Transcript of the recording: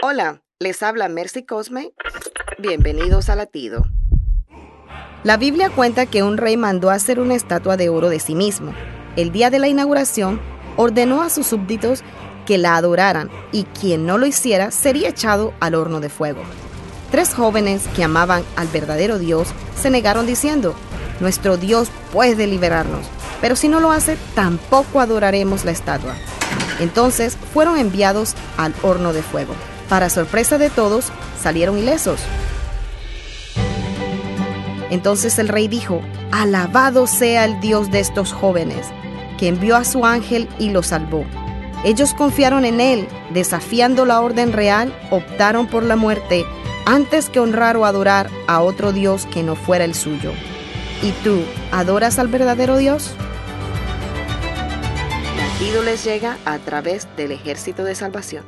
Hola, les habla Mercy Cosme. Bienvenidos a Latido. La Biblia cuenta que un rey mandó hacer una estatua de oro de sí mismo. El día de la inauguración, ordenó a sus súbditos que la adoraran y quien no lo hiciera sería echado al horno de fuego. Tres jóvenes que amaban al verdadero Dios se negaron diciendo, Nuestro Dios puede liberarnos, pero si no lo hace, tampoco adoraremos la estatua. Entonces fueron enviados al horno de fuego. Para sorpresa de todos, salieron ilesos. Entonces el rey dijo, Alabado sea el Dios de estos jóvenes, que envió a su ángel y los salvó. Ellos confiaron en él, desafiando la orden real, optaron por la muerte antes que honrar o adorar a otro Dios que no fuera el suyo. ¿Y tú adoras al verdadero Dios? Latido les llega a través del ejército de salvación.